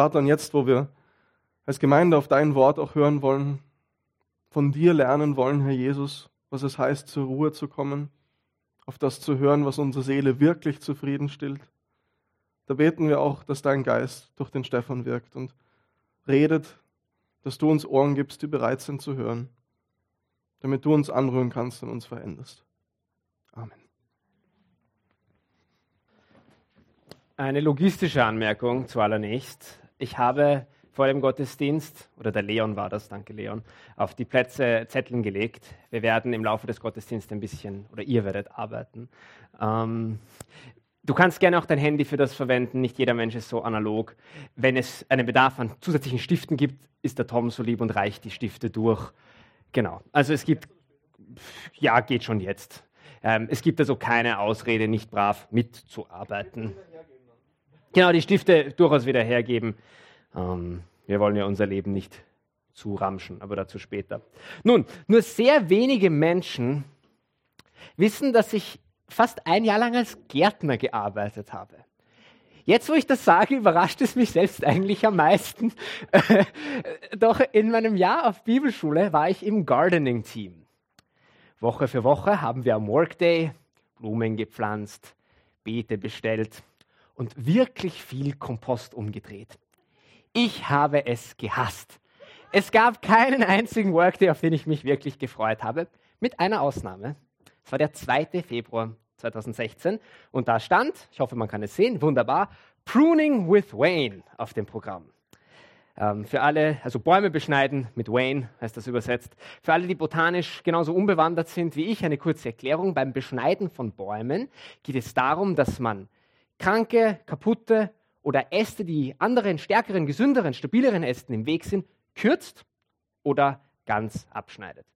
Vater, und jetzt, wo wir als Gemeinde auf dein Wort auch hören wollen, von dir lernen wollen, Herr Jesus, was es heißt, zur Ruhe zu kommen, auf das zu hören, was unsere Seele wirklich zufrieden stillt. Da beten wir auch, dass dein Geist durch den Stefan wirkt und redet, dass du uns Ohren gibst, die bereit sind zu hören, damit du uns anrühren kannst und uns veränderst. Amen. Eine logistische Anmerkung zuallererst. Ich habe vor dem Gottesdienst, oder der Leon war das, danke Leon, auf die Plätze Zetteln gelegt. Wir werden im Laufe des Gottesdienstes ein bisschen, oder ihr werdet arbeiten. Ähm, du kannst gerne auch dein Handy für das verwenden, nicht jeder Mensch ist so analog. Wenn es einen Bedarf an zusätzlichen Stiften gibt, ist der Tom so lieb und reicht die Stifte durch. Genau, also es gibt, ja, geht schon jetzt. Ähm, es gibt also keine Ausrede, nicht brav mitzuarbeiten. Genau, die Stifte durchaus wieder hergeben. Ähm, wir wollen ja unser Leben nicht zuramschen, aber dazu später. Nun, nur sehr wenige Menschen wissen, dass ich fast ein Jahr lang als Gärtner gearbeitet habe. Jetzt, wo ich das sage, überrascht es mich selbst eigentlich am meisten. Doch in meinem Jahr auf Bibelschule war ich im Gardening-Team. Woche für Woche haben wir am Workday Blumen gepflanzt, Beete bestellt und wirklich viel Kompost umgedreht. Ich habe es gehasst. Es gab keinen einzigen Workday, auf den ich mich wirklich gefreut habe, mit einer Ausnahme. Es war der 2. Februar 2016 und da stand, ich hoffe, man kann es sehen, wunderbar, Pruning with Wayne auf dem Programm. Ähm, für alle, also Bäume beschneiden mit Wayne heißt das übersetzt. Für alle, die botanisch genauso unbewandert sind wie ich, eine kurze Erklärung. Beim Beschneiden von Bäumen geht es darum, dass man kranke, kaputte oder Äste, die anderen, stärkeren, gesünderen, stabileren Ästen im Weg sind, kürzt oder ganz abschneidet.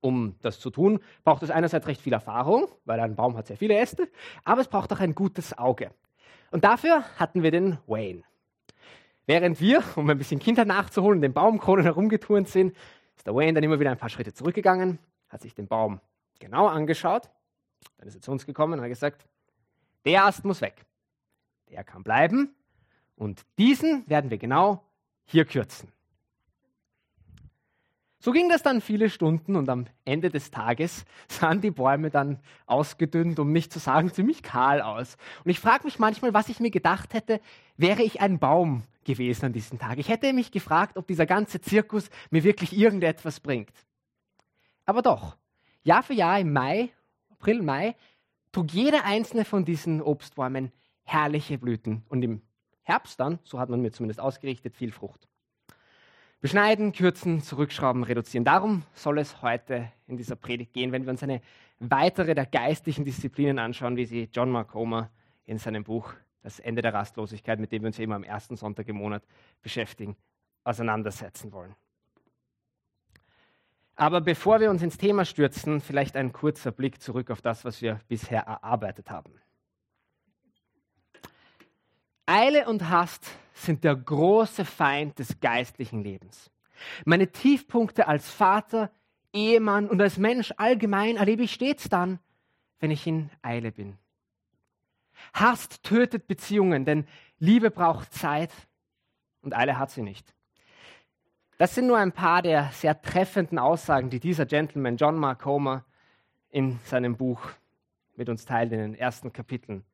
Um das zu tun, braucht es einerseits recht viel Erfahrung, weil ein Baum hat sehr viele Äste, aber es braucht auch ein gutes Auge. Und dafür hatten wir den Wayne. Während wir, um ein bisschen Kinder nachzuholen, den Baumkronen herumgeturnt sind, ist der Wayne dann immer wieder ein paar Schritte zurückgegangen, hat sich den Baum genau angeschaut, dann ist er zu uns gekommen und hat gesagt, der Ast muss weg. Der kann bleiben. Und diesen werden wir genau hier kürzen. So ging das dann viele Stunden und am Ende des Tages sahen die Bäume dann ausgedünnt, um nicht zu sagen ziemlich kahl aus. Und ich frage mich manchmal, was ich mir gedacht hätte, wäre ich ein Baum gewesen an diesem Tag. Ich hätte mich gefragt, ob dieser ganze Zirkus mir wirklich irgendetwas bringt. Aber doch, Jahr für Jahr im Mai, April, Mai, trug jeder einzelne von diesen Obstbäumen herrliche Blüten und im Herbst dann, so hat man mir zumindest ausgerichtet, viel Frucht. Beschneiden, kürzen, zurückschrauben, reduzieren. Darum soll es heute in dieser Predigt gehen, wenn wir uns eine weitere der geistlichen Disziplinen anschauen, wie sie John Mark Homer in seinem Buch Das Ende der Rastlosigkeit, mit dem wir uns immer am ersten Sonntag im Monat beschäftigen, auseinandersetzen wollen. Aber bevor wir uns ins Thema stürzen, vielleicht ein kurzer Blick zurück auf das, was wir bisher erarbeitet haben. Eile und Hast sind der große Feind des geistlichen Lebens. Meine Tiefpunkte als Vater, Ehemann und als Mensch allgemein erlebe ich stets dann, wenn ich in Eile bin. Hast tötet Beziehungen, denn Liebe braucht Zeit und Eile hat sie nicht. Das sind nur ein paar der sehr treffenden Aussagen, die dieser Gentleman John Mark Homer in seinem Buch mit uns teilt in den ersten Kapiteln.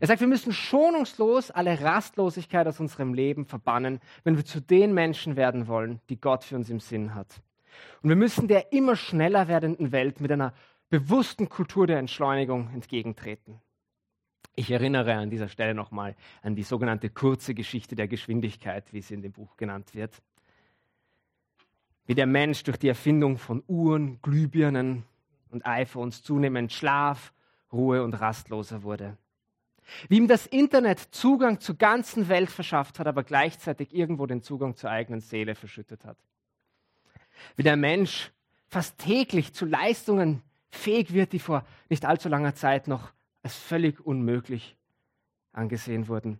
Er sagt, wir müssen schonungslos alle Rastlosigkeit aus unserem Leben verbannen, wenn wir zu den Menschen werden wollen, die Gott für uns im Sinn hat. Und wir müssen der immer schneller werdenden Welt mit einer bewussten Kultur der Entschleunigung entgegentreten. Ich erinnere an dieser Stelle nochmal an die sogenannte kurze Geschichte der Geschwindigkeit, wie sie in dem Buch genannt wird. Wie der Mensch durch die Erfindung von Uhren, Glühbirnen und iPhones zunehmend Schlaf, Ruhe und rastloser wurde. Wie ihm das Internet Zugang zur ganzen Welt verschafft hat, aber gleichzeitig irgendwo den Zugang zur eigenen Seele verschüttet hat. Wie der Mensch fast täglich zu Leistungen fähig wird, die vor nicht allzu langer Zeit noch als völlig unmöglich angesehen wurden,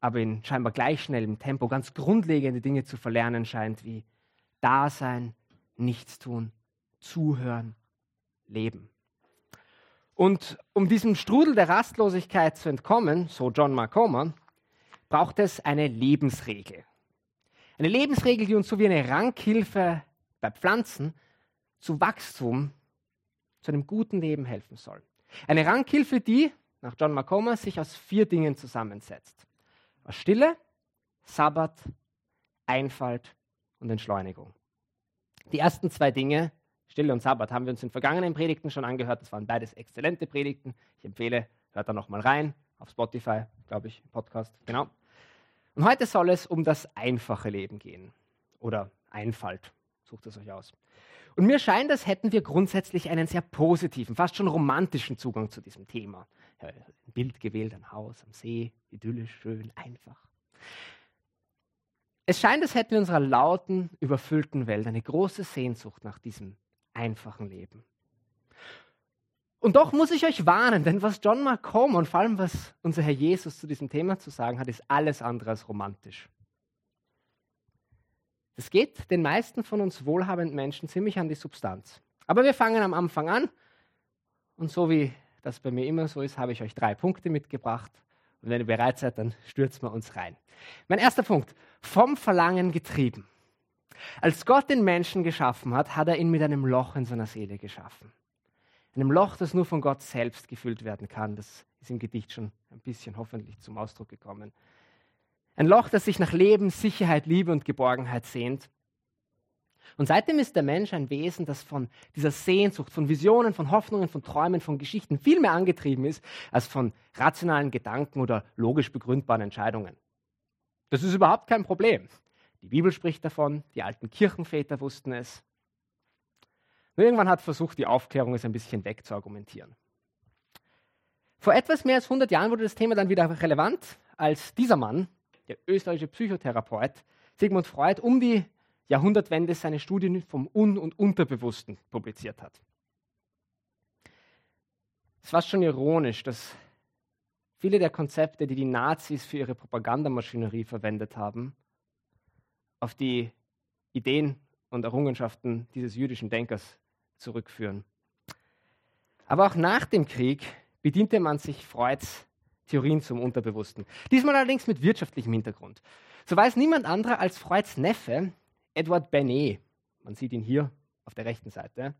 aber in scheinbar gleich schnellem Tempo ganz grundlegende Dinge zu verlernen scheint, wie Dasein, Nichtstun, Zuhören, Leben. Und um diesem Strudel der Rastlosigkeit zu entkommen, so John Marcomer, braucht es eine Lebensregel. Eine Lebensregel, die uns so wie eine Rankhilfe bei Pflanzen zu Wachstum, zu einem guten Leben helfen soll. Eine Rankhilfe, die, nach John McComber, sich aus vier Dingen zusammensetzt. Aus Stille, Sabbat, Einfalt und Entschleunigung. Die ersten zwei Dinge, Stille und Sabbat, haben wir uns in vergangenen Predigten schon angehört. Das waren beides exzellente Predigten. Ich empfehle, hört da nochmal rein, auf Spotify, glaube ich, Podcast, genau. Und heute soll es um das einfache Leben gehen. Oder Einfalt, sucht es euch aus. Und mir scheint, als hätten wir grundsätzlich einen sehr positiven, fast schon romantischen Zugang zu diesem Thema. Ein Bild gewählt, ein Haus am See, idyllisch, schön, einfach. Es scheint, als hätten wir in unserer lauten, überfüllten Welt eine große Sehnsucht nach diesem einfachen Leben. Und doch muss ich euch warnen, denn was John Malcolm und vor allem was unser Herr Jesus zu diesem Thema zu sagen hat, ist alles andere als romantisch. Es geht den meisten von uns wohlhabenden Menschen ziemlich an die Substanz. Aber wir fangen am Anfang an und so wie das bei mir immer so ist, habe ich euch drei Punkte mitgebracht und wenn ihr bereit seid, dann stürzen wir uns rein. Mein erster Punkt, vom Verlangen getrieben. Als Gott den Menschen geschaffen hat, hat er ihn mit einem Loch in seiner Seele geschaffen. Einem Loch, das nur von Gott selbst gefüllt werden kann. Das ist im Gedicht schon ein bisschen hoffentlich zum Ausdruck gekommen. Ein Loch, das sich nach Leben, Sicherheit, Liebe und Geborgenheit sehnt und seitdem ist der Mensch ein Wesen, das von dieser Sehnsucht, von Visionen, von Hoffnungen, von Träumen, von Geschichten viel mehr angetrieben ist, als von rationalen Gedanken oder logisch begründbaren Entscheidungen. Das ist überhaupt kein Problem. Die Bibel spricht davon, die alten Kirchenväter wussten es. Nur irgendwann hat versucht, die Aufklärung es ein bisschen wegzuargumentieren. Vor etwas mehr als 100 Jahren wurde das Thema dann wieder relevant, als dieser Mann, der österreichische Psychotherapeut Sigmund Freud, um die Jahrhundertwende seine Studien vom Un- und Unterbewussten publiziert hat. Es war schon ironisch, dass viele der Konzepte, die die Nazis für ihre Propagandamaschinerie verwendet haben, auf die Ideen und Errungenschaften dieses jüdischen Denkers zurückführen. Aber auch nach dem Krieg bediente man sich Freuds Theorien zum Unterbewussten. Diesmal allerdings mit wirtschaftlichem Hintergrund. So weiß niemand anderer als Freuds Neffe, Edward Bernet, man sieht ihn hier auf der rechten Seite,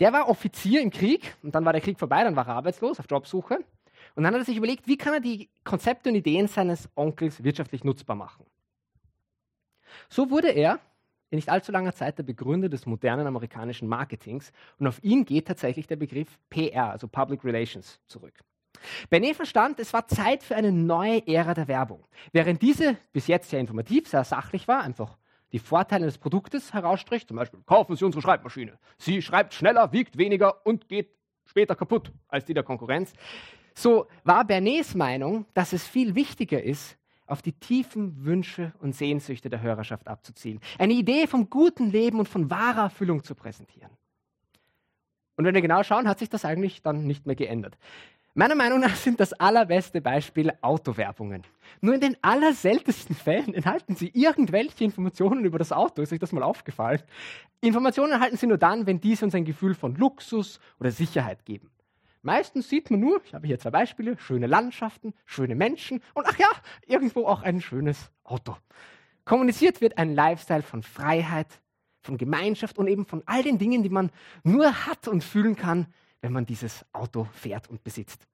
der war Offizier im Krieg und dann war der Krieg vorbei, dann war er arbeitslos auf Jobsuche und dann hat er sich überlegt, wie kann er die Konzepte und Ideen seines Onkels wirtschaftlich nutzbar machen. So wurde er in nicht allzu langer Zeit der Begründer des modernen amerikanischen Marketings und auf ihn geht tatsächlich der Begriff PR, also Public Relations, zurück. Bernet verstand, es war Zeit für eine neue Ära der Werbung. Während diese bis jetzt sehr informativ, sehr sachlich war, einfach die Vorteile des Produktes herausstricht, zum Beispiel kaufen Sie unsere Schreibmaschine. Sie schreibt schneller, wiegt weniger und geht später kaputt als die der Konkurrenz. So war Bernets Meinung, dass es viel wichtiger ist, auf die tiefen Wünsche und Sehnsüchte der Hörerschaft abzuzielen. Eine Idee vom guten Leben und von wahrer Erfüllung zu präsentieren. Und wenn wir genau schauen, hat sich das eigentlich dann nicht mehr geändert. Meiner Meinung nach sind das allerbeste Beispiel Autowerbungen. Nur in den allerseltensten Fällen enthalten sie irgendwelche Informationen über das Auto. Ist euch das mal aufgefallen? Informationen erhalten sie nur dann, wenn diese uns ein Gefühl von Luxus oder Sicherheit geben. Meistens sieht man nur, ich habe hier zwei Beispiele, schöne Landschaften, schöne Menschen und ach ja, irgendwo auch ein schönes Auto. Kommuniziert wird ein Lifestyle von Freiheit, von Gemeinschaft und eben von all den Dingen, die man nur hat und fühlen kann, wenn man dieses Auto fährt und besitzt.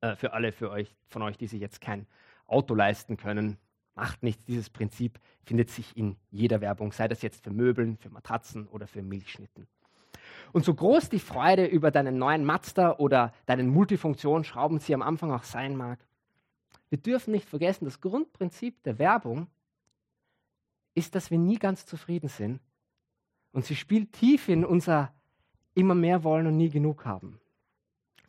Äh, für alle für euch, von euch, die sich jetzt kein Auto leisten können, macht nichts. Dieses Prinzip findet sich in jeder Werbung, sei das jetzt für Möbeln, für Matratzen oder für Milchschnitten. Und so groß die Freude über deinen neuen Mazda oder deinen Multifunktionsschraubenzieher am Anfang auch sein mag, wir dürfen nicht vergessen, das Grundprinzip der Werbung ist, dass wir nie ganz zufrieden sind. Und sie spielt tief in unser immer mehr wollen und nie genug haben.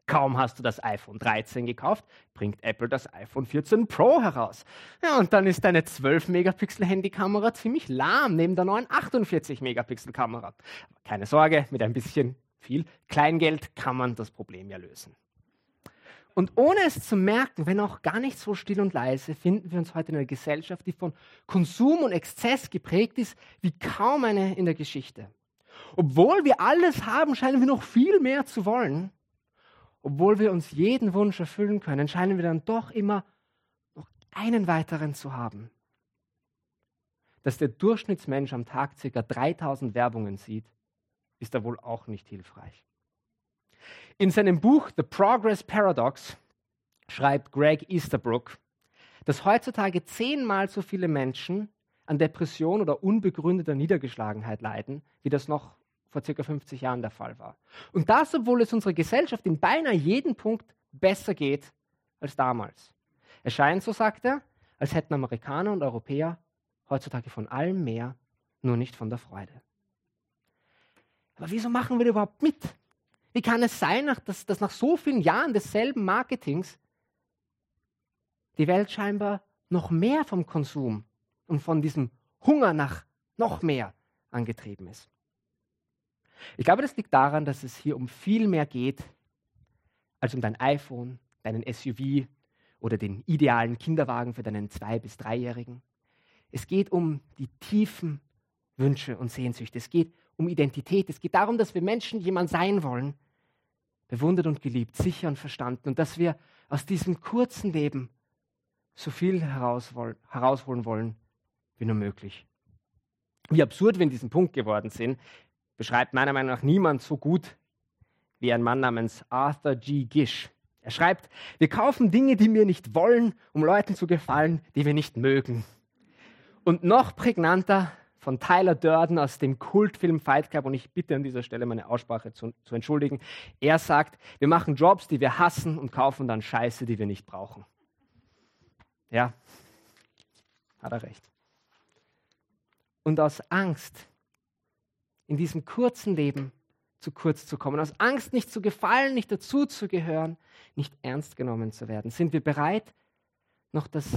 Kaum hast du das iPhone 13 gekauft, bringt Apple das iPhone 14 Pro heraus. Ja, und dann ist deine 12-Megapixel-Handykamera ziemlich lahm neben der neuen 48-Megapixel-Kamera. Keine Sorge, mit ein bisschen viel Kleingeld kann man das Problem ja lösen. Und ohne es zu merken, wenn auch gar nicht so still und leise, finden wir uns heute in einer Gesellschaft, die von Konsum und Exzess geprägt ist, wie kaum eine in der Geschichte. Obwohl wir alles haben, scheinen wir noch viel mehr zu wollen. Obwohl wir uns jeden Wunsch erfüllen können, scheinen wir dann doch immer noch einen weiteren zu haben. Dass der Durchschnittsmensch am Tag ca. 3000 Werbungen sieht, ist da wohl auch nicht hilfreich. In seinem Buch The Progress Paradox schreibt Greg Easterbrook, dass heutzutage zehnmal so viele Menschen an Depression oder unbegründeter Niedergeschlagenheit leiden, wie das noch vor circa 50 Jahren der Fall war. Und das, obwohl es unserer Gesellschaft in beinahe jedem Punkt besser geht als damals. Es scheint, so sagt er, als hätten Amerikaner und Europäer heutzutage von allem mehr, nur nicht von der Freude. Aber wieso machen wir überhaupt mit? Wie kann es sein, dass, dass nach so vielen Jahren desselben Marketings die Welt scheinbar noch mehr vom Konsum und von diesem Hunger nach noch mehr angetrieben ist? Ich glaube, das liegt daran, dass es hier um viel mehr geht als um dein iPhone, deinen SUV oder den idealen Kinderwagen für deinen Zwei- bis Dreijährigen. Es geht um die tiefen Wünsche und Sehnsüchte. Es geht um Identität. Es geht darum, dass wir Menschen jemand sein wollen, bewundert und geliebt, sicher und verstanden und dass wir aus diesem kurzen Leben so viel herausholen wollen wie nur möglich. Wie absurd wir in diesem Punkt geworden sind, beschreibt meiner Meinung nach niemand so gut wie ein Mann namens Arthur G. Gish. Er schreibt, wir kaufen Dinge, die wir nicht wollen, um Leuten zu gefallen, die wir nicht mögen. Und noch prägnanter von Tyler Durden aus dem Kultfilm Fight Club, und ich bitte an dieser Stelle meine Aussprache zu, zu entschuldigen, er sagt, wir machen Jobs, die wir hassen und kaufen dann Scheiße, die wir nicht brauchen. Ja, hat er recht. Und aus Angst, in diesem kurzen Leben zu kurz zu kommen, aus Angst nicht zu gefallen, nicht dazu zu gehören, nicht ernst genommen zu werden, sind wir bereit, noch das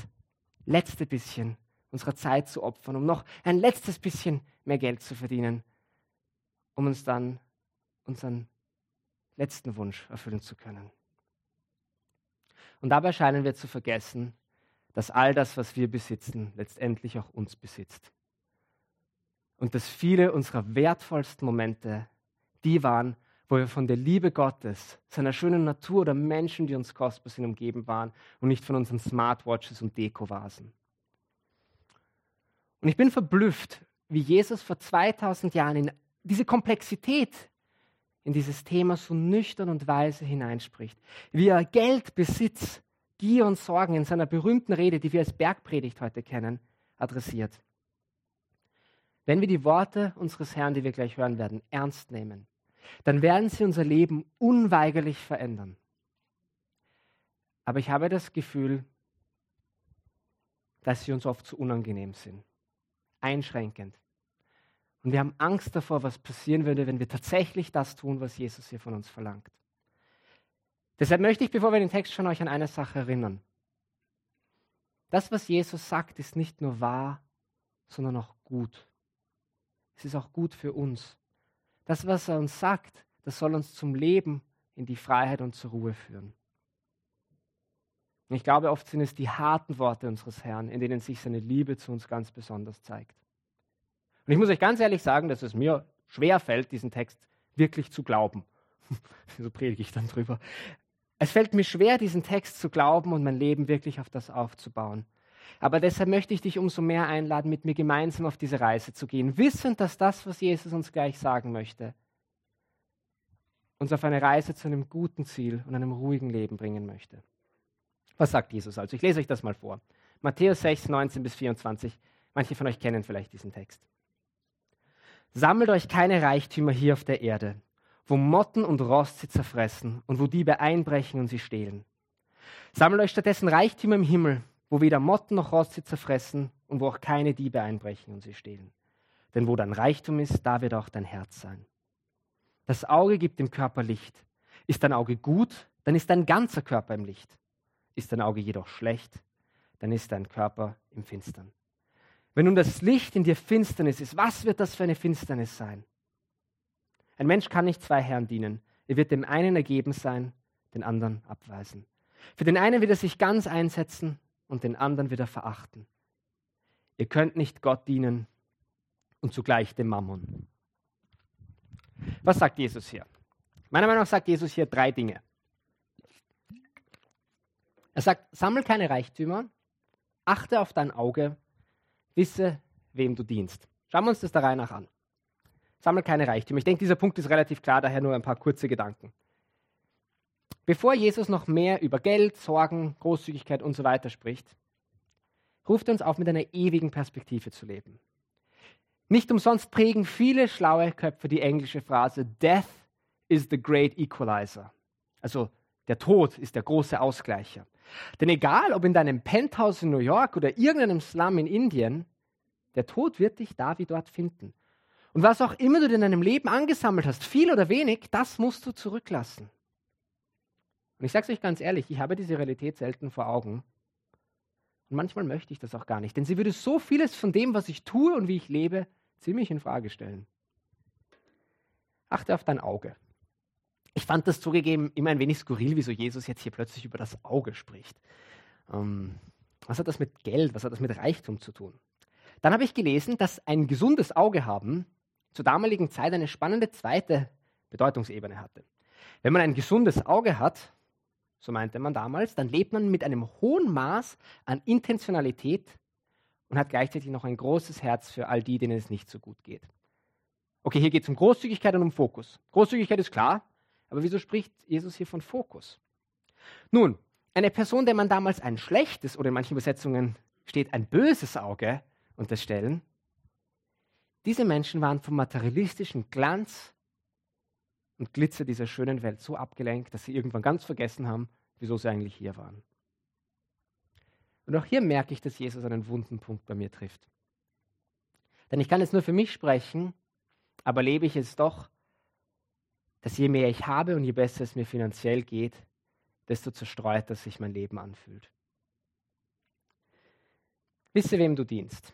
letzte bisschen unserer Zeit zu opfern, um noch ein letztes bisschen mehr Geld zu verdienen, um uns dann unseren letzten Wunsch erfüllen zu können. Und dabei scheinen wir zu vergessen, dass all das, was wir besitzen, letztendlich auch uns besitzt und dass viele unserer wertvollsten Momente die waren, wo wir von der Liebe Gottes, seiner schönen Natur oder Menschen, die uns kostbar sind, umgeben waren und nicht von unseren Smartwatches und Dekovasen. Und ich bin verblüfft, wie Jesus vor 2000 Jahren in diese Komplexität in dieses Thema so nüchtern und weise hineinspricht. Wie er Geld, Besitz, Gier und Sorgen in seiner berühmten Rede, die wir als Bergpredigt heute kennen, adressiert. Wenn wir die Worte unseres Herrn, die wir gleich hören werden, ernst nehmen, dann werden sie unser Leben unweigerlich verändern. Aber ich habe das Gefühl, dass sie uns oft zu unangenehm sind, einschränkend. Und wir haben Angst davor, was passieren würde, wenn wir tatsächlich das tun, was Jesus hier von uns verlangt. Deshalb möchte ich, bevor wir den Text schauen, euch an eine Sache erinnern. Das, was Jesus sagt, ist nicht nur wahr, sondern auch gut. Es ist auch gut für uns. Das, was er uns sagt, das soll uns zum Leben in die Freiheit und zur Ruhe führen. Ich glaube, oft sind es die harten Worte unseres Herrn, in denen sich seine Liebe zu uns ganz besonders zeigt. Und ich muss euch ganz ehrlich sagen, dass es mir schwer fällt, diesen Text wirklich zu glauben. so predige ich dann drüber. Es fällt mir schwer, diesen Text zu glauben und mein Leben wirklich auf das aufzubauen. Aber deshalb möchte ich dich umso mehr einladen, mit mir gemeinsam auf diese Reise zu gehen, wissend, dass das, was Jesus uns gleich sagen möchte, uns auf eine Reise zu einem guten Ziel und einem ruhigen Leben bringen möchte. Was sagt Jesus also? Ich lese euch das mal vor. Matthäus 6, 19 bis 24. Manche von euch kennen vielleicht diesen Text. Sammelt euch keine Reichtümer hier auf der Erde, wo Motten und Rost sie zerfressen und wo Diebe einbrechen und sie stehlen. Sammelt euch stattdessen Reichtümer im Himmel, wo weder Motten noch Rost sie zerfressen und wo auch keine Diebe einbrechen und sie stehlen. Denn wo dein Reichtum ist, da wird auch dein Herz sein. Das Auge gibt dem Körper Licht. Ist dein Auge gut, dann ist dein ganzer Körper im Licht. Ist dein Auge jedoch schlecht, dann ist dein Körper im Finstern. Wenn nun das Licht in dir Finsternis ist, was wird das für eine Finsternis sein? Ein Mensch kann nicht zwei Herren dienen. Er wird dem einen ergeben sein, den anderen abweisen. Für den einen wird er sich ganz einsetzen und den anderen wieder verachten. Ihr könnt nicht Gott dienen und zugleich dem Mammon. Was sagt Jesus hier? Meiner Meinung nach sagt Jesus hier drei Dinge. Er sagt, sammel keine Reichtümer Achte auf dein Auge, wisse, wem du dienst. Schauen wir uns das der Reihe nach an. Sammel keine Reichtümer. Ich denke, dieser Punkt ist relativ klar, daher nur ein paar kurze Gedanken. Bevor Jesus noch mehr über Geld, Sorgen, Großzügigkeit und so weiter spricht, ruft er uns auf, mit einer ewigen Perspektive zu leben. Nicht umsonst prägen viele schlaue Köpfe die englische Phrase Death is the great equalizer. Also der Tod ist der große Ausgleicher. Denn egal, ob in deinem Penthouse in New York oder irgendeinem Slum in Indien, der Tod wird dich da wie dort finden. Und was auch immer du in deinem Leben angesammelt hast, viel oder wenig, das musst du zurücklassen. Und ich sage es euch ganz ehrlich, ich habe diese Realität selten vor Augen. Und manchmal möchte ich das auch gar nicht, denn sie würde so vieles von dem, was ich tue und wie ich lebe, ziemlich in Frage stellen. Achte auf dein Auge. Ich fand das zugegeben immer ein wenig skurril, wieso Jesus jetzt hier plötzlich über das Auge spricht. Ähm, was hat das mit Geld, was hat das mit Reichtum zu tun? Dann habe ich gelesen, dass ein gesundes Auge haben zur damaligen Zeit eine spannende zweite Bedeutungsebene hatte. Wenn man ein gesundes Auge hat, so meinte man damals, dann lebt man mit einem hohen Maß an Intentionalität und hat gleichzeitig noch ein großes Herz für all die, denen es nicht so gut geht. Okay, hier geht es um Großzügigkeit und um Fokus. Großzügigkeit ist klar, aber wieso spricht Jesus hier von Fokus? Nun, eine Person, der man damals ein schlechtes oder in manchen Übersetzungen steht ein böses Auge unterstellen, diese Menschen waren vom materialistischen Glanz und Glitzer dieser schönen Welt so abgelenkt, dass sie irgendwann ganz vergessen haben, wieso sie eigentlich hier waren. Und auch hier merke ich, dass Jesus einen wunden Punkt bei mir trifft. Denn ich kann jetzt nur für mich sprechen, aber lebe ich es doch, dass je mehr ich habe und je besser es mir finanziell geht, desto zerstreuter sich mein Leben anfühlt. Wisse, wem du dienst.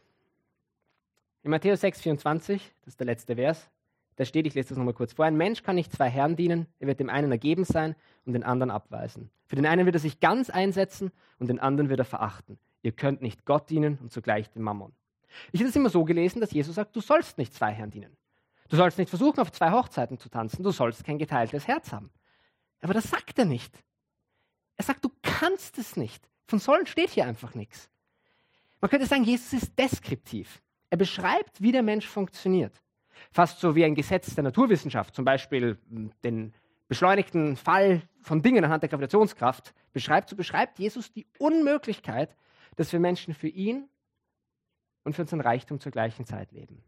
In Matthäus 6, 24, das ist der letzte Vers, da steht, ich lese das nochmal kurz vor, ein Mensch kann nicht zwei Herren dienen, er wird dem einen ergeben sein und den anderen abweisen. Für den einen wird er sich ganz einsetzen und den anderen wird er verachten. Ihr könnt nicht Gott dienen und zugleich dem Mammon. Ich habe es immer so gelesen, dass Jesus sagt, du sollst nicht zwei Herren dienen. Du sollst nicht versuchen, auf zwei Hochzeiten zu tanzen, du sollst kein geteiltes Herz haben. Aber das sagt er nicht. Er sagt, du kannst es nicht. Von sollen steht hier einfach nichts. Man könnte sagen, Jesus ist deskriptiv. Er beschreibt, wie der Mensch funktioniert. Fast so wie ein Gesetz der Naturwissenschaft, zum Beispiel hm, den beschleunigten Fall von Dingen anhand der Gravitationskraft beschreibt, so beschreibt Jesus die Unmöglichkeit, dass wir Menschen für ihn und für unseren Reichtum zur gleichen Zeit leben.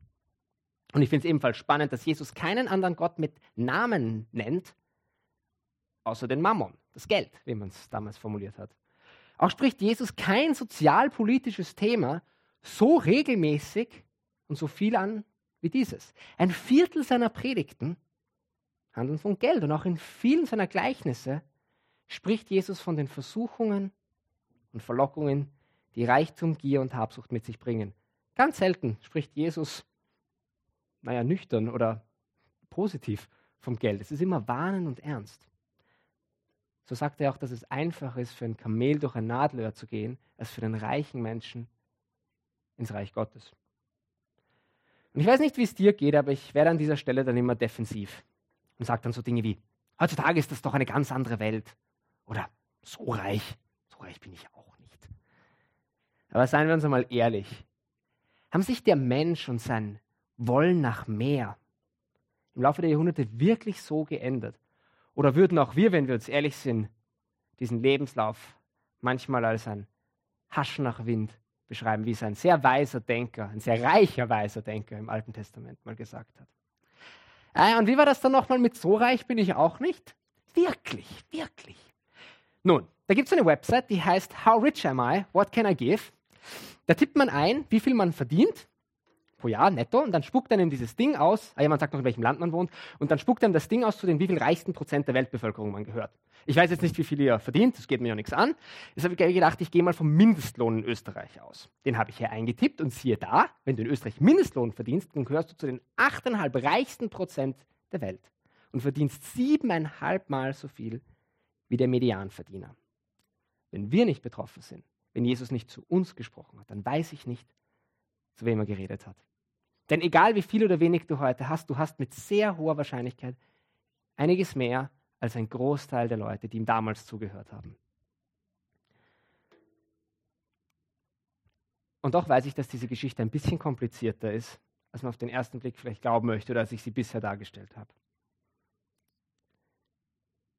Und ich finde es ebenfalls spannend, dass Jesus keinen anderen Gott mit Namen nennt, außer den Mammon, das Geld, wie man es damals formuliert hat. Auch spricht Jesus kein sozialpolitisches Thema so regelmäßig und so viel an wie dieses. Ein Viertel seiner Predigten handeln von Geld und auch in vielen seiner Gleichnisse spricht Jesus von den Versuchungen und Verlockungen, die Reichtum, Gier und Habsucht mit sich bringen. Ganz selten spricht Jesus, naja, nüchtern oder positiv vom Geld. Es ist immer warnen und ernst. So sagt er auch, dass es einfacher ist, für ein Kamel durch ein Nadelöhr zu gehen, als für den reichen Menschen ins Reich Gottes. Und ich weiß nicht, wie es dir geht, aber ich werde an dieser Stelle dann immer defensiv und sage dann so Dinge wie, heutzutage ist das doch eine ganz andere Welt. Oder so reich, so reich bin ich auch nicht. Aber seien wir uns einmal ehrlich, haben sich der Mensch und sein Wollen nach mehr im Laufe der Jahrhunderte wirklich so geändert? Oder würden auch wir, wenn wir uns ehrlich sind, diesen Lebenslauf manchmal als ein Haschen nach Wind beschreiben, wie es ein sehr weiser Denker, ein sehr reicher weiser Denker im Alten Testament mal gesagt hat. Ah, und wie war das dann nochmal mit so reich bin ich auch nicht? Wirklich, wirklich. Nun, da gibt es eine Website, die heißt How Rich Am I? What Can I Give? Da tippt man ein, wie viel man verdient pro Jahr netto und dann spuckt einem dieses Ding aus, ah, jemand sagt noch, in welchem Land man wohnt, und dann spuckt einem das Ding aus zu den wie viel reichsten Prozent der Weltbevölkerung man gehört. Ich weiß jetzt nicht, wie viel ihr verdient, das geht mir ja nichts an. Jetzt habe ich gedacht, ich gehe mal vom Mindestlohn in Österreich aus. Den habe ich hier eingetippt und siehe da, wenn du in Österreich Mindestlohn verdienst, dann gehörst du zu den 8,5 reichsten Prozent der Welt und verdienst siebeneinhalb Mal so viel wie der Medianverdiener. Wenn wir nicht betroffen sind, wenn Jesus nicht zu uns gesprochen hat, dann weiß ich nicht, zu wem er geredet hat. Denn egal wie viel oder wenig du heute hast, du hast mit sehr hoher Wahrscheinlichkeit einiges mehr als ein Großteil der Leute, die ihm damals zugehört haben. Und doch weiß ich, dass diese Geschichte ein bisschen komplizierter ist, als man auf den ersten Blick vielleicht glauben möchte oder als ich sie bisher dargestellt habe.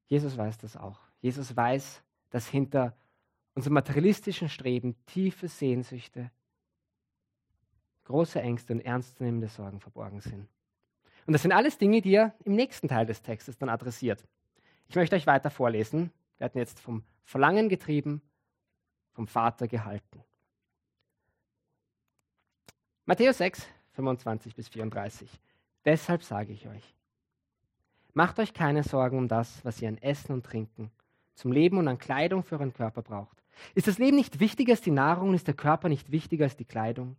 Jesus weiß das auch. Jesus weiß, dass hinter unserem materialistischen Streben tiefe Sehnsüchte, große Ängste und ernstzunehmende Sorgen verborgen sind. Und das sind alles Dinge, die er im nächsten Teil des Textes dann adressiert. Ich möchte euch weiter vorlesen. Wir hatten jetzt vom Verlangen getrieben, vom Vater gehalten. Matthäus 6, 25 bis 34. Deshalb sage ich euch, macht euch keine Sorgen um das, was ihr an Essen und Trinken, zum Leben und an Kleidung für euren Körper braucht. Ist das Leben nicht wichtiger als die Nahrung und ist der Körper nicht wichtiger als die Kleidung?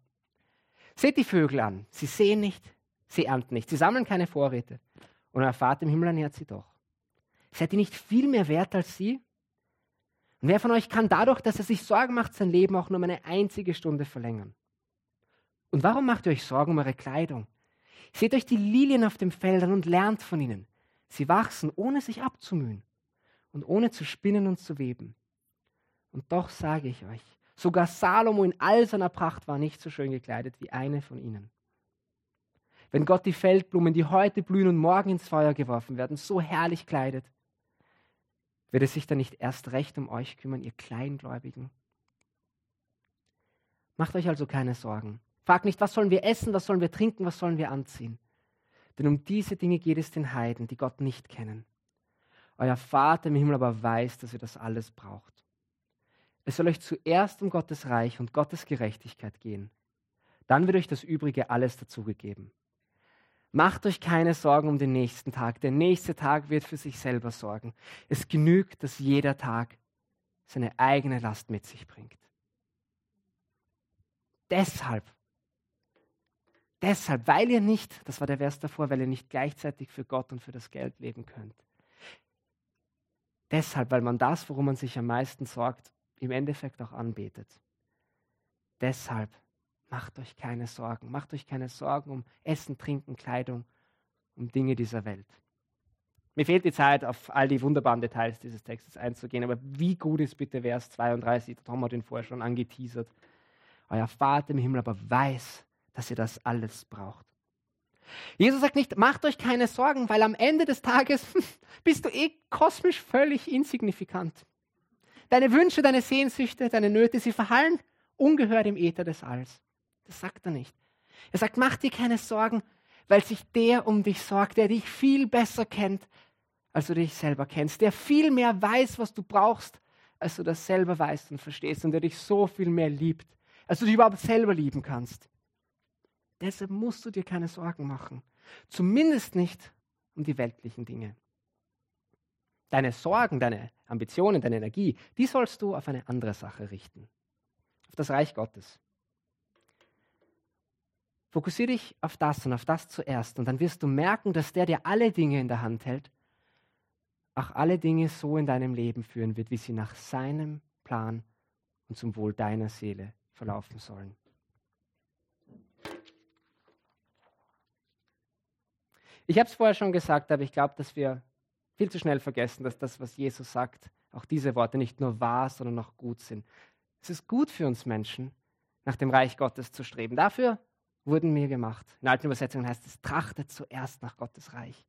Seht die Vögel an. Sie sehen nicht, sie ernten nicht, sie sammeln keine Vorräte. Und euer Vater im Himmel ernährt sie doch. Seid ihr nicht viel mehr wert als sie? Und wer von euch kann dadurch, dass er sich Sorgen macht, sein Leben auch nur um eine einzige Stunde verlängern? Und warum macht ihr euch Sorgen um eure Kleidung? Seht euch die Lilien auf den Feldern und lernt von ihnen. Sie wachsen, ohne sich abzumühen und ohne zu spinnen und zu weben. Und doch sage ich euch, sogar Salomo in all seiner Pracht war nicht so schön gekleidet wie eine von ihnen. Wenn Gott die Feldblumen, die heute blühen und morgen ins Feuer geworfen werden, so herrlich kleidet, wird es sich dann nicht erst recht um euch kümmern, ihr Kleingläubigen? Macht euch also keine Sorgen. Fragt nicht, was sollen wir essen, was sollen wir trinken, was sollen wir anziehen. Denn um diese Dinge geht es den Heiden, die Gott nicht kennen. Euer Vater im Himmel aber weiß, dass ihr das alles braucht. Es soll euch zuerst um Gottes Reich und Gottes Gerechtigkeit gehen. Dann wird euch das Übrige alles dazugegeben. Macht euch keine Sorgen um den nächsten Tag. Der nächste Tag wird für sich selber sorgen. Es genügt, dass jeder Tag seine eigene Last mit sich bringt. Deshalb Deshalb, weil ihr nicht, das war der Vers davor, weil ihr nicht gleichzeitig für Gott und für das Geld leben könnt. Deshalb, weil man das, worum man sich am meisten sorgt, im Endeffekt auch anbetet. Deshalb macht euch keine Sorgen. Macht euch keine Sorgen um Essen, Trinken, Kleidung, um Dinge dieser Welt. Mir fehlt die Zeit, auf all die wunderbaren Details dieses Textes einzugehen, aber wie gut ist bitte Vers 32, da haben wir den vorher schon angeteasert. Euer Vater im Himmel aber weiß, dass ihr das alles braucht. Jesus sagt nicht, macht euch keine Sorgen, weil am Ende des Tages bist du eh kosmisch völlig insignifikant. Deine Wünsche, deine Sehnsüchte, deine Nöte, sie verhallen ungehört im Äther des Alls. Das sagt er nicht. Er sagt, mach dir keine Sorgen, weil sich der um dich sorgt, der dich viel besser kennt, als du dich selber kennst, der viel mehr weiß, was du brauchst, als du das selber weißt und verstehst und der dich so viel mehr liebt, als du dich überhaupt selber lieben kannst. Deshalb musst du dir keine Sorgen machen. Zumindest nicht um die weltlichen Dinge. Deine Sorgen, deine Ambitionen, deine Energie, die sollst du auf eine andere Sache richten. Auf das Reich Gottes. Fokussiere dich auf das und auf das zuerst und dann wirst du merken, dass der, der alle Dinge in der Hand hält, auch alle Dinge so in deinem Leben führen wird, wie sie nach seinem Plan und zum Wohl deiner Seele verlaufen sollen. Ich habe es vorher schon gesagt, aber ich glaube, dass wir viel zu schnell vergessen, dass das, was Jesus sagt, auch diese Worte nicht nur wahr, sondern auch gut sind. Es ist gut für uns Menschen, nach dem Reich Gottes zu streben. Dafür wurden wir gemacht. In alten Übersetzungen heißt es, trachtet zuerst nach Gottes Reich.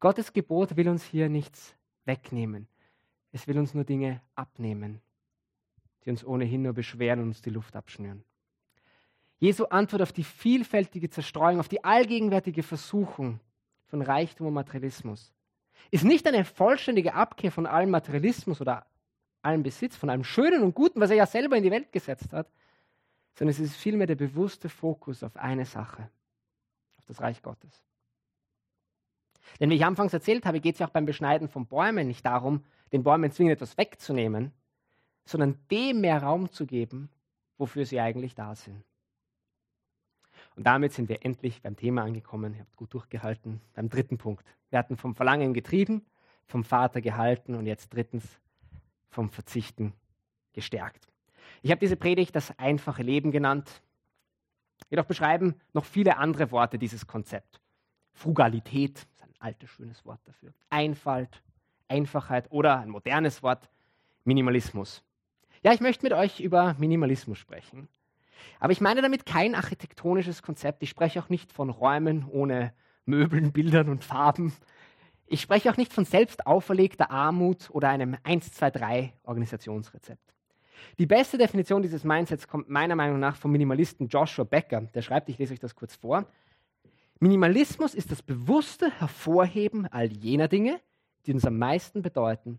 Gottes Gebot will uns hier nichts wegnehmen. Es will uns nur Dinge abnehmen, die uns ohnehin nur beschweren und uns die Luft abschnüren. Jesu Antwort auf die vielfältige Zerstreuung, auf die allgegenwärtige Versuchung von Reichtum und Materialismus ist nicht eine vollständige Abkehr von allem Materialismus oder allem Besitz, von allem Schönen und Guten, was er ja selber in die Welt gesetzt hat, sondern es ist vielmehr der bewusste Fokus auf eine Sache, auf das Reich Gottes. Denn wie ich anfangs erzählt habe, geht es ja auch beim Beschneiden von Bäumen nicht darum, den Bäumen zwingend etwas wegzunehmen, sondern dem mehr Raum zu geben, wofür sie eigentlich da sind. Und damit sind wir endlich beim Thema angekommen. Ihr habt gut durchgehalten. Beim dritten Punkt. Wir hatten vom Verlangen getrieben, vom Vater gehalten und jetzt drittens vom Verzichten gestärkt. Ich habe diese Predigt das einfache Leben genannt. Jedoch beschreiben noch viele andere Worte dieses Konzept. Frugalität ist ein altes, schönes Wort dafür. Einfalt, Einfachheit oder ein modernes Wort, Minimalismus. Ja, ich möchte mit euch über Minimalismus sprechen. Aber ich meine damit kein architektonisches Konzept. Ich spreche auch nicht von Räumen ohne Möbeln, Bildern und Farben. Ich spreche auch nicht von selbst auferlegter Armut oder einem 1-2-3-Organisationsrezept. Die beste Definition dieses Mindsets kommt meiner Meinung nach vom Minimalisten Joshua Becker. Der schreibt, ich lese euch das kurz vor. Minimalismus ist das bewusste Hervorheben all jener Dinge, die uns am meisten bedeuten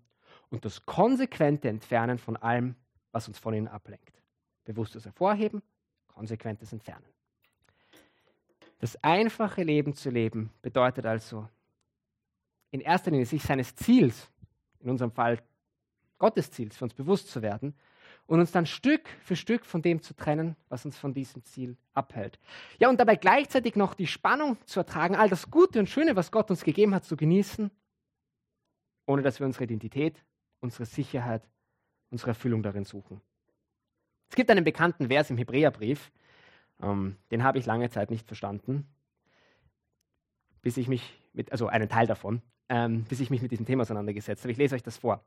und das konsequente Entfernen von allem, was uns von ihnen ablenkt. Bewusstes Hervorheben, konsequentes Entfernen. Das einfache Leben zu leben bedeutet also in erster Linie sich seines Ziels, in unserem Fall Gottes Ziels, für uns bewusst zu werden und uns dann Stück für Stück von dem zu trennen, was uns von diesem Ziel abhält. Ja, und dabei gleichzeitig noch die Spannung zu ertragen, all das Gute und Schöne, was Gott uns gegeben hat, zu genießen, ohne dass wir unsere Identität, unsere Sicherheit, unsere Erfüllung darin suchen. Es gibt einen bekannten Vers im Hebräerbrief, ähm, den habe ich lange Zeit nicht verstanden, bis ich mich mit, also einen Teil davon, ähm, bis ich mich mit diesem Thema auseinandergesetzt habe. Ich lese euch das vor.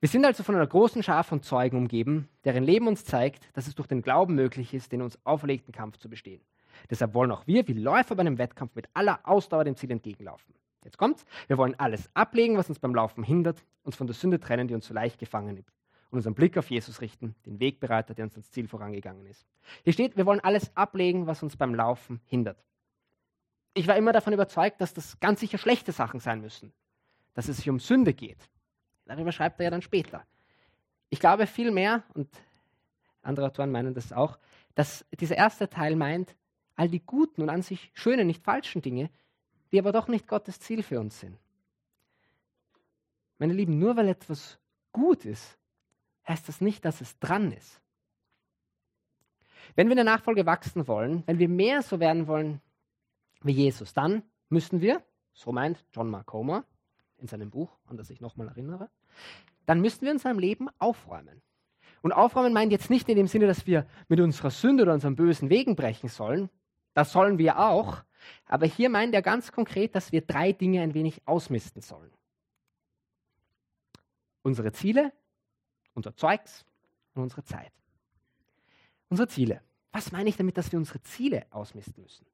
Wir sind also von einer großen Schar von Zeugen umgeben, deren Leben uns zeigt, dass es durch den Glauben möglich ist, den uns auferlegten Kampf zu bestehen. Deshalb wollen auch wir, wie Läufer bei einem Wettkampf, mit aller Ausdauer dem Ziel entgegenlaufen. Jetzt kommt's. Wir wollen alles ablegen, was uns beim Laufen hindert, uns von der Sünde trennen, die uns so leicht gefangen nimmt. Und unseren Blick auf Jesus richten, den Wegbereiter, der uns ans Ziel vorangegangen ist. Hier steht, wir wollen alles ablegen, was uns beim Laufen hindert. Ich war immer davon überzeugt, dass das ganz sicher schlechte Sachen sein müssen. Dass es sich um Sünde geht. Darüber schreibt er ja dann später. Ich glaube vielmehr, und andere Autoren meinen das auch, dass dieser erste Teil meint, all die guten und an sich schönen, nicht falschen Dinge, die aber doch nicht Gottes Ziel für uns sind. Meine Lieben, nur weil etwas gut ist, heißt das nicht, dass es dran ist. Wenn wir in der Nachfolge wachsen wollen, wenn wir mehr so werden wollen wie Jesus, dann müssen wir, so meint John Mark Homer, in seinem Buch, an das ich nochmal erinnere, dann müssen wir in seinem Leben aufräumen. Und aufräumen meint jetzt nicht in dem Sinne, dass wir mit unserer Sünde oder unseren bösen Wegen brechen sollen. Das sollen wir auch. Aber hier meint er ganz konkret, dass wir drei Dinge ein wenig ausmisten sollen. Unsere Ziele, unser Zeugs und unsere Zeit. Unsere Ziele. Was meine ich damit, dass wir unsere Ziele ausmisten müssen?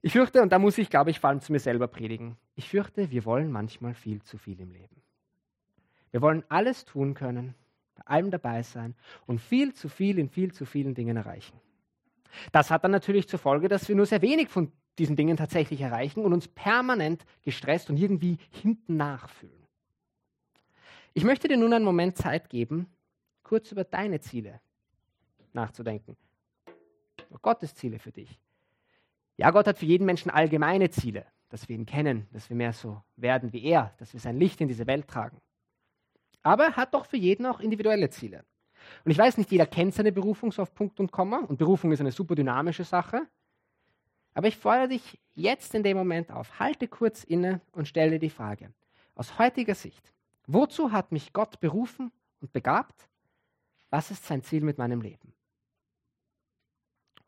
Ich fürchte, und da muss ich, glaube ich, vor allem zu mir selber predigen, ich fürchte, wir wollen manchmal viel zu viel im Leben. Wir wollen alles tun können, bei allem dabei sein und viel zu viel in viel zu vielen Dingen erreichen. Das hat dann natürlich zur Folge, dass wir nur sehr wenig von diesen Dingen tatsächlich erreichen und uns permanent gestresst und irgendwie hinten nachfühlen. Ich möchte dir nun einen Moment Zeit geben, kurz über deine Ziele nachzudenken. Gottes Ziele für dich. Ja, Gott hat für jeden Menschen allgemeine Ziele, dass wir ihn kennen, dass wir mehr so werden wie er, dass wir sein Licht in diese Welt tragen. Aber er hat doch für jeden auch individuelle Ziele. Und ich weiß nicht, jeder kennt seine Berufung so auf Punkt und Komma. Und Berufung ist eine super dynamische Sache. Aber ich fordere dich jetzt in dem Moment auf. Halte kurz inne und stelle dir die Frage. Aus heutiger Sicht, wozu hat mich Gott berufen und begabt? Was ist sein Ziel mit meinem Leben?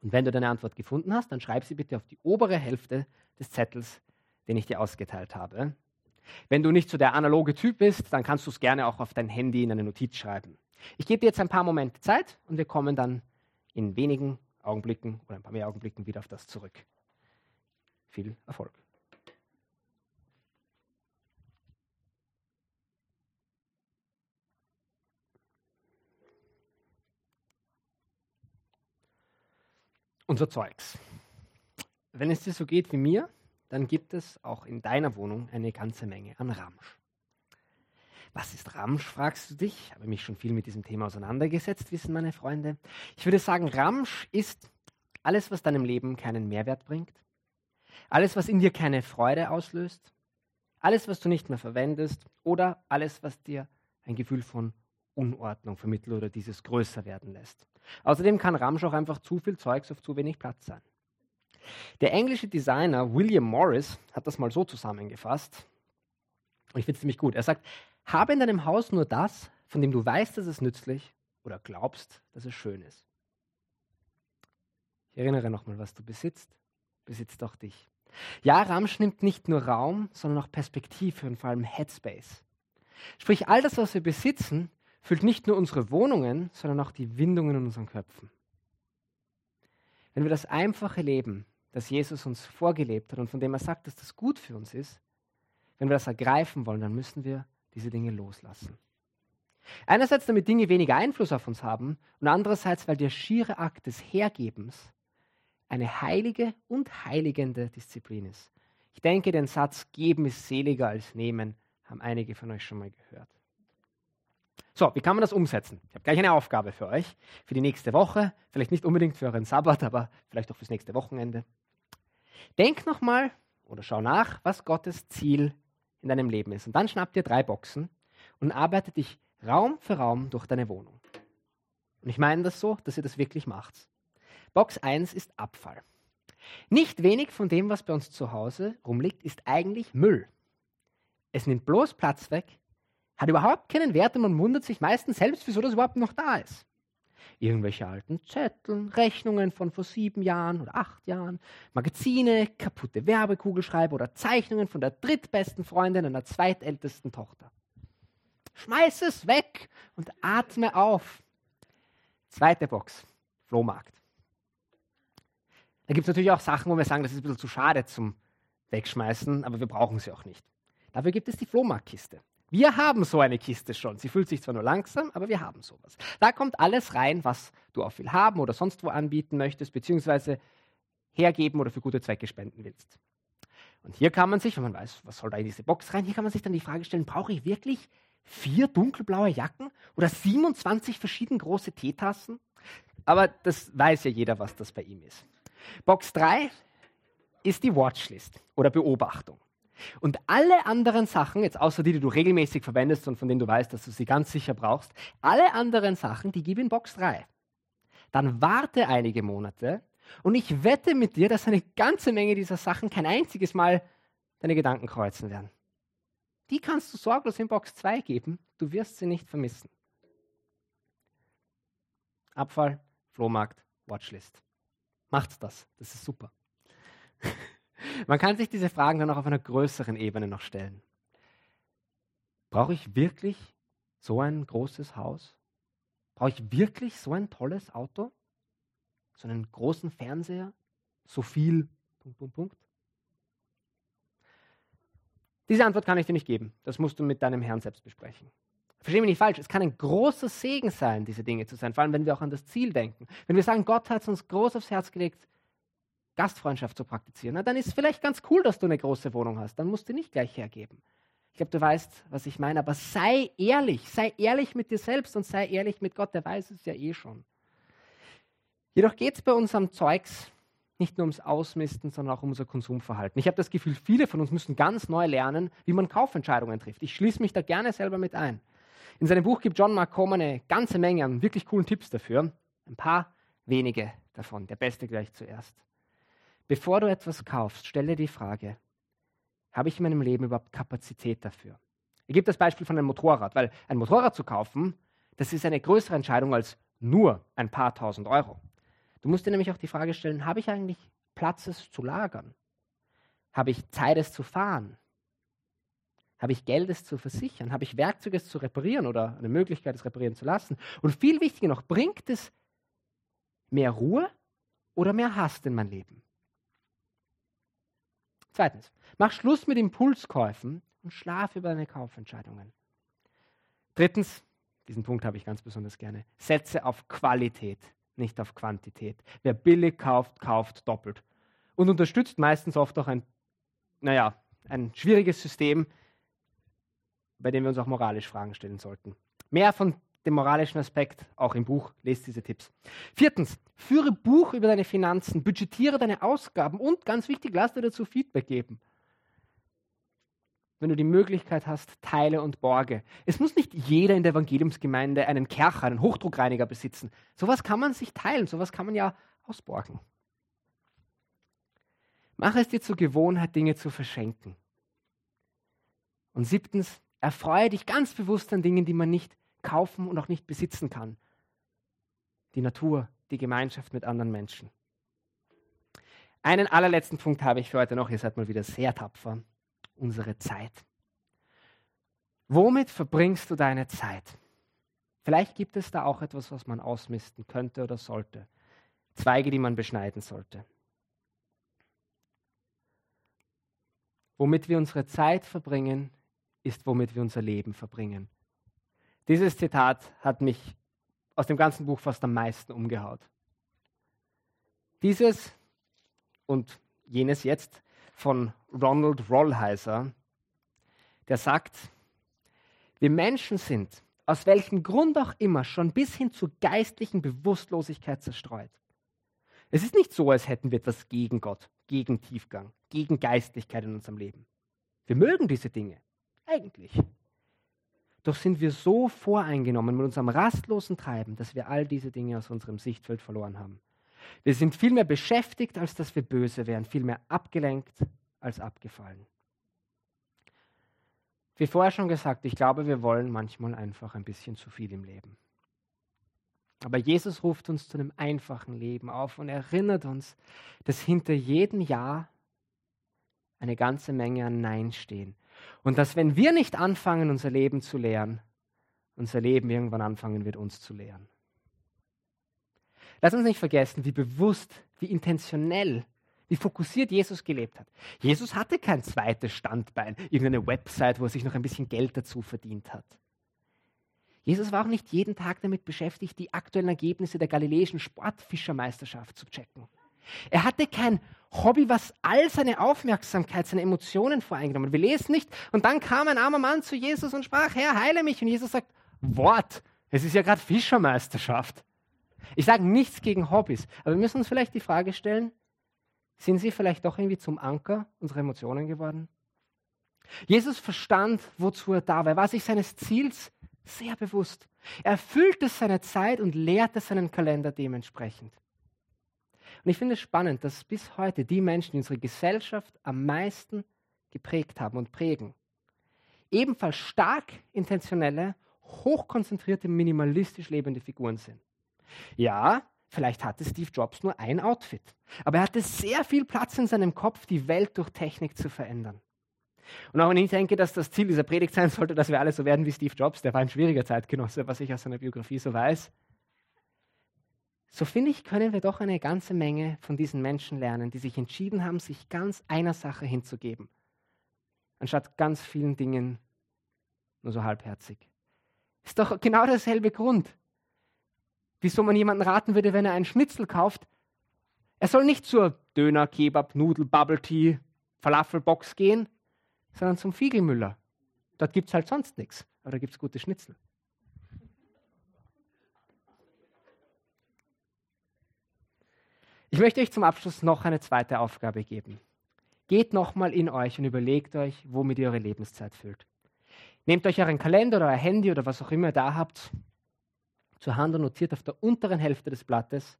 Und wenn du deine Antwort gefunden hast, dann schreib sie bitte auf die obere Hälfte des Zettels, den ich dir ausgeteilt habe. Wenn du nicht so der analoge Typ bist, dann kannst du es gerne auch auf dein Handy in eine Notiz schreiben. Ich gebe dir jetzt ein paar Momente Zeit und wir kommen dann in wenigen Augenblicken oder ein paar mehr Augenblicken wieder auf das zurück. Viel Erfolg. Unser Zeugs. Wenn es dir so geht wie mir, dann gibt es auch in deiner Wohnung eine ganze Menge an Ramsch. Was ist Ramsch, fragst du dich? Ich habe mich schon viel mit diesem Thema auseinandergesetzt, wissen meine Freunde. Ich würde sagen, Ramsch ist alles, was deinem Leben keinen Mehrwert bringt, alles, was in dir keine Freude auslöst, alles, was du nicht mehr verwendest oder alles, was dir ein Gefühl von Unordnung vermittelt oder dieses größer werden lässt. Außerdem kann Ramsch auch einfach zu viel Zeugs auf zu wenig Platz sein. Der englische Designer William Morris hat das mal so zusammengefasst. Ich finde es ziemlich gut. Er sagt, habe in deinem Haus nur das, von dem du weißt, dass es nützlich oder glaubst, dass es schön ist. Ich erinnere nochmal, was du besitzt, besitzt auch dich. Ja, Ramsch nimmt nicht nur Raum, sondern auch Perspektive und vor allem Headspace. Sprich, all das, was wir besitzen, füllt nicht nur unsere Wohnungen, sondern auch die Windungen in unseren Köpfen. Wenn wir das einfache Leben, das Jesus uns vorgelebt hat und von dem er sagt, dass das gut für uns ist, wenn wir das ergreifen wollen, dann müssen wir diese Dinge loslassen. Einerseits, damit Dinge weniger Einfluss auf uns haben und andererseits, weil der schiere Akt des Hergebens eine heilige und heiligende Disziplin ist. Ich denke, den Satz geben ist seliger als nehmen, haben einige von euch schon mal gehört. So, wie kann man das umsetzen? Ich habe gleich eine Aufgabe für euch, für die nächste Woche, vielleicht nicht unbedingt für euren Sabbat, aber vielleicht auch fürs nächste Wochenende. Denk nochmal oder schau nach, was Gottes Ziel in deinem Leben ist. Und dann schnapp dir drei Boxen und arbeite dich Raum für Raum durch deine Wohnung. Und ich meine das so, dass ihr das wirklich macht. Box 1 ist Abfall. Nicht wenig von dem, was bei uns zu Hause rumliegt, ist eigentlich Müll. Es nimmt bloß Platz weg, hat überhaupt keinen Wert und man wundert sich meistens selbst, wieso das überhaupt noch da ist. Irgendwelche alten Zettel, Rechnungen von vor sieben Jahren oder acht Jahren, Magazine, kaputte Werbekugelschreiber oder Zeichnungen von der drittbesten Freundin einer zweitältesten Tochter. Schmeiß es weg und atme auf. Zweite Box, Flohmarkt. Da gibt es natürlich auch Sachen, wo wir sagen, das ist ein bisschen zu schade zum Wegschmeißen, aber wir brauchen sie auch nicht. Dafür gibt es die Flohmarktkiste. Wir haben so eine Kiste schon. Sie fühlt sich zwar nur langsam, aber wir haben sowas. Da kommt alles rein, was du auf viel haben oder sonst wo anbieten möchtest, beziehungsweise hergeben oder für gute Zwecke spenden willst. Und hier kann man sich, wenn man weiß, was soll da in diese Box rein, hier kann man sich dann die Frage stellen, brauche ich wirklich vier dunkelblaue Jacken oder 27 verschieden große Teetassen? Aber das weiß ja jeder, was das bei ihm ist. Box 3 ist die Watchlist oder Beobachtung. Und alle anderen Sachen, jetzt außer die, die du regelmäßig verwendest und von denen du weißt, dass du sie ganz sicher brauchst, alle anderen Sachen, die gib in Box 3. Dann warte einige Monate und ich wette mit dir, dass eine ganze Menge dieser Sachen kein einziges Mal deine Gedanken kreuzen werden. Die kannst du sorglos in Box 2 geben, du wirst sie nicht vermissen. Abfall, Flohmarkt, Watchlist. Macht das, das ist super. Man kann sich diese Fragen dann auch auf einer größeren Ebene noch stellen. Brauche ich wirklich so ein großes Haus? Brauche ich wirklich so ein tolles Auto? So einen großen Fernseher? So viel? Punkt, Punkt, Punkt. Diese Antwort kann ich dir nicht geben. Das musst du mit deinem Herrn selbst besprechen. Versteh mich nicht falsch, es kann ein großer Segen sein, diese Dinge zu sein, vor allem wenn wir auch an das Ziel denken. Wenn wir sagen, Gott hat es uns groß aufs Herz gelegt, Gastfreundschaft zu praktizieren, na, dann ist es vielleicht ganz cool, dass du eine große Wohnung hast. Dann musst du nicht gleich hergeben. Ich glaube, du weißt, was ich meine, aber sei ehrlich, sei ehrlich mit dir selbst und sei ehrlich mit Gott, der weiß es ja eh schon. Jedoch geht es bei uns am Zeugs nicht nur ums Ausmisten, sondern auch um unser Konsumverhalten. Ich habe das Gefühl, viele von uns müssen ganz neu lernen, wie man Kaufentscheidungen trifft. Ich schließe mich da gerne selber mit ein. In seinem Buch gibt John Mark Coleman eine ganze Menge an wirklich coolen Tipps dafür. Ein paar wenige davon. Der beste gleich zuerst. Bevor du etwas kaufst, stelle die Frage, habe ich in meinem Leben überhaupt Kapazität dafür? Ich gebe das Beispiel von einem Motorrad, weil ein Motorrad zu kaufen, das ist eine größere Entscheidung als nur ein paar tausend Euro. Du musst dir nämlich auch die Frage stellen, habe ich eigentlich Platz, es zu lagern? Habe ich Zeit, es zu fahren? Habe ich Geld, es zu versichern? Habe ich Werkzeuge, es zu reparieren oder eine Möglichkeit, es reparieren zu lassen? Und viel wichtiger noch, bringt es mehr Ruhe oder mehr Hass in mein Leben? Zweitens, mach Schluss mit Impulskäufen und schlaf über deine Kaufentscheidungen. Drittens, diesen Punkt habe ich ganz besonders gerne, setze auf Qualität nicht auf Quantität. Wer billig kauft, kauft doppelt. Und unterstützt meistens oft auch ein, naja, ein schwieriges System, bei dem wir uns auch moralisch Fragen stellen sollten. Mehr von dem moralischen Aspekt auch im Buch, lest diese Tipps. Viertens, führe Buch über deine Finanzen, budgetiere deine Ausgaben und ganz wichtig, lass dir dazu Feedback geben wenn du die Möglichkeit hast, teile und borge. Es muss nicht jeder in der Evangeliumsgemeinde einen Kercher, einen Hochdruckreiniger besitzen. Sowas kann man sich teilen, sowas kann man ja ausborgen. Mach es dir zur Gewohnheit, Dinge zu verschenken. Und siebtens, erfreue dich ganz bewusst an Dingen, die man nicht kaufen und auch nicht besitzen kann. Die Natur, die Gemeinschaft mit anderen Menschen. Einen allerletzten Punkt habe ich für heute noch. Ihr seid mal wieder sehr tapfer unsere Zeit. Womit verbringst du deine Zeit? Vielleicht gibt es da auch etwas, was man ausmisten könnte oder sollte. Zweige, die man beschneiden sollte. Womit wir unsere Zeit verbringen, ist, womit wir unser Leben verbringen. Dieses Zitat hat mich aus dem ganzen Buch fast am meisten umgehaut. Dieses und jenes jetzt von Ronald Rollheiser, der sagt, wir Menschen sind, aus welchem Grund auch immer, schon bis hin zur geistlichen Bewusstlosigkeit zerstreut. Es ist nicht so, als hätten wir etwas gegen Gott, gegen Tiefgang, gegen Geistlichkeit in unserem Leben. Wir mögen diese Dinge, eigentlich. Doch sind wir so voreingenommen mit unserem rastlosen Treiben, dass wir all diese Dinge aus unserem Sichtfeld verloren haben. Wir sind viel mehr beschäftigt, als dass wir böse wären, viel mehr abgelenkt als abgefallen. Wie vorher schon gesagt, ich glaube, wir wollen manchmal einfach ein bisschen zu viel im Leben. Aber Jesus ruft uns zu einem einfachen Leben auf und erinnert uns, dass hinter jedem Ja eine ganze Menge an Nein stehen. Und dass wenn wir nicht anfangen, unser Leben zu lehren, unser Leben irgendwann anfangen wird, uns zu lehren. Lass uns nicht vergessen, wie bewusst, wie intentionell, wie fokussiert Jesus gelebt hat. Jesus hatte kein zweites Standbein, irgendeine Website, wo er sich noch ein bisschen Geld dazu verdient hat. Jesus war auch nicht jeden Tag damit beschäftigt, die aktuellen Ergebnisse der galiläischen Sportfischermeisterschaft zu checken. Er hatte kein Hobby, was all seine Aufmerksamkeit, seine Emotionen voreingenommen. Wir lesen nicht. Und dann kam ein armer Mann zu Jesus und sprach, Herr, heile mich. Und Jesus sagt, Wort, es ist ja gerade Fischermeisterschaft. Ich sage nichts gegen Hobbys, aber wir müssen uns vielleicht die Frage stellen, sind sie vielleicht doch irgendwie zum Anker unserer Emotionen geworden? Jesus verstand, wozu er da war. Er war sich seines Ziels sehr bewusst. Er füllte seine Zeit und lehrte seinen Kalender dementsprechend. Und ich finde es spannend, dass bis heute die Menschen, die unsere Gesellschaft am meisten geprägt haben und prägen, ebenfalls stark intentionelle, hochkonzentrierte, minimalistisch lebende Figuren sind. Ja, vielleicht hatte Steve Jobs nur ein Outfit, aber er hatte sehr viel Platz in seinem Kopf, die Welt durch Technik zu verändern. Und auch wenn ich denke, dass das Ziel dieser Predigt sein sollte, dass wir alle so werden wie Steve Jobs, der war ein schwieriger Zeitgenosse, was ich aus seiner Biografie so weiß, so finde ich, können wir doch eine ganze Menge von diesen Menschen lernen, die sich entschieden haben, sich ganz einer Sache hinzugeben, anstatt ganz vielen Dingen nur so halbherzig. Ist doch genau derselbe Grund, wieso man jemanden raten würde, wenn er einen Schnitzel kauft. Er soll nicht zur Döner, Kebab, Nudel, Bubble Tea, Falafelbox gehen, sondern zum Fiegelmüller. Dort gibt es halt sonst nichts, aber da gibt es gute Schnitzel. Ich möchte euch zum Abschluss noch eine zweite Aufgabe geben. Geht nochmal in euch und überlegt euch, womit ihr eure Lebenszeit füllt. Nehmt euch euren Kalender oder euer Handy oder was auch immer ihr da habt zur Hand und notiert auf der unteren Hälfte des Blattes,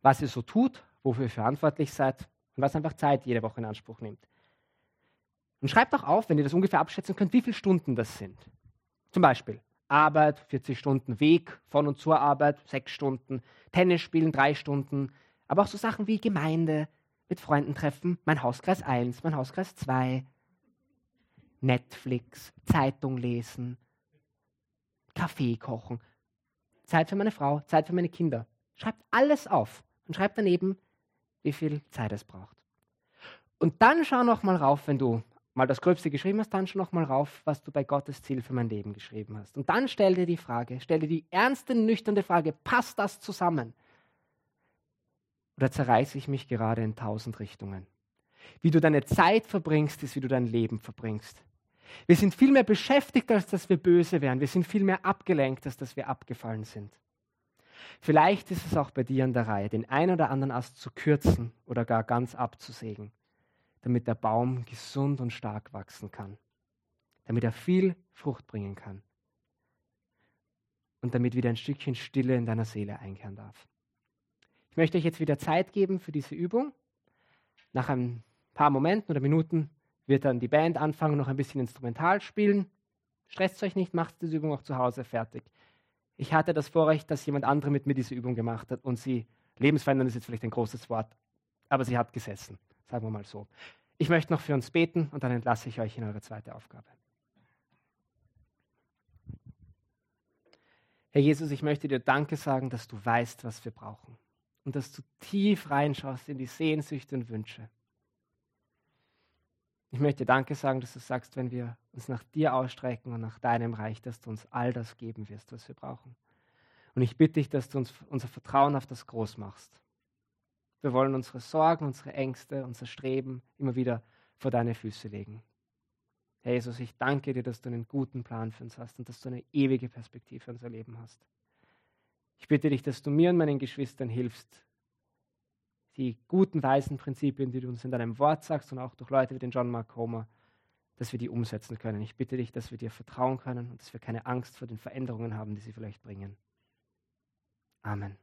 was ihr so tut, wofür ihr verantwortlich seid und was einfach Zeit jede Woche in Anspruch nimmt. Und schreibt auch auf, wenn ihr das ungefähr abschätzen könnt, wie viele Stunden das sind. Zum Beispiel Arbeit, 40 Stunden Weg von und zur Arbeit, 6 Stunden, Tennis spielen, 3 Stunden, aber auch so Sachen wie Gemeinde, mit Freunden treffen, mein Hauskreis 1, mein Hauskreis 2, Netflix, Zeitung lesen, Kaffee kochen, Zeit für meine Frau, Zeit für meine Kinder. Schreibt alles auf und schreibt daneben, wie viel Zeit es braucht. Und dann schau noch mal rauf, wenn du mal das Gröbste geschrieben hast, dann schau noch mal rauf, was du bei Gottes Ziel für mein Leben geschrieben hast. Und dann stell dir die Frage, stell dir die ernste, nüchterne Frage, passt das zusammen? Oder zerreiße ich mich gerade in tausend Richtungen? Wie du deine Zeit verbringst, ist, wie du dein Leben verbringst. Wir sind viel mehr beschäftigt, als dass wir böse wären. Wir sind viel mehr abgelenkt, als dass wir abgefallen sind. Vielleicht ist es auch bei dir an der Reihe, den einen oder anderen Ast zu kürzen oder gar ganz abzusägen, damit der Baum gesund und stark wachsen kann, damit er viel Frucht bringen kann und damit wieder ein Stückchen Stille in deiner Seele einkehren darf. Ich möchte euch jetzt wieder Zeit geben für diese Übung. Nach ein paar Momenten oder Minuten wird dann die Band anfangen, noch ein bisschen instrumental spielen. Stresst euch nicht, macht diese Übung auch zu Hause fertig. Ich hatte das Vorrecht, dass jemand andere mit mir diese Übung gemacht hat und sie, lebensverändern ist jetzt vielleicht ein großes Wort, aber sie hat gesessen, sagen wir mal so. Ich möchte noch für uns beten und dann entlasse ich euch in eure zweite Aufgabe. Herr Jesus, ich möchte dir Danke sagen, dass du weißt, was wir brauchen und dass du tief reinschaust in die Sehnsüchte und Wünsche. Ich möchte Danke sagen, dass du sagst, wenn wir uns nach dir ausstrecken und nach deinem Reich, dass du uns all das geben wirst, was wir brauchen. Und ich bitte dich, dass du uns unser Vertrauen auf das groß machst. Wir wollen unsere Sorgen, unsere Ängste, unser Streben immer wieder vor deine Füße legen. Herr Jesus, ich danke dir, dass du einen guten Plan für uns hast und dass du eine ewige Perspektive für unser Leben hast. Ich bitte dich, dass du mir und meinen Geschwistern hilfst, die guten, weisen Prinzipien, die du uns in deinem Wort sagst und auch durch Leute wie den John Mark Comer, dass wir die umsetzen können. Ich bitte dich, dass wir dir vertrauen können und dass wir keine Angst vor den Veränderungen haben, die sie vielleicht bringen. Amen.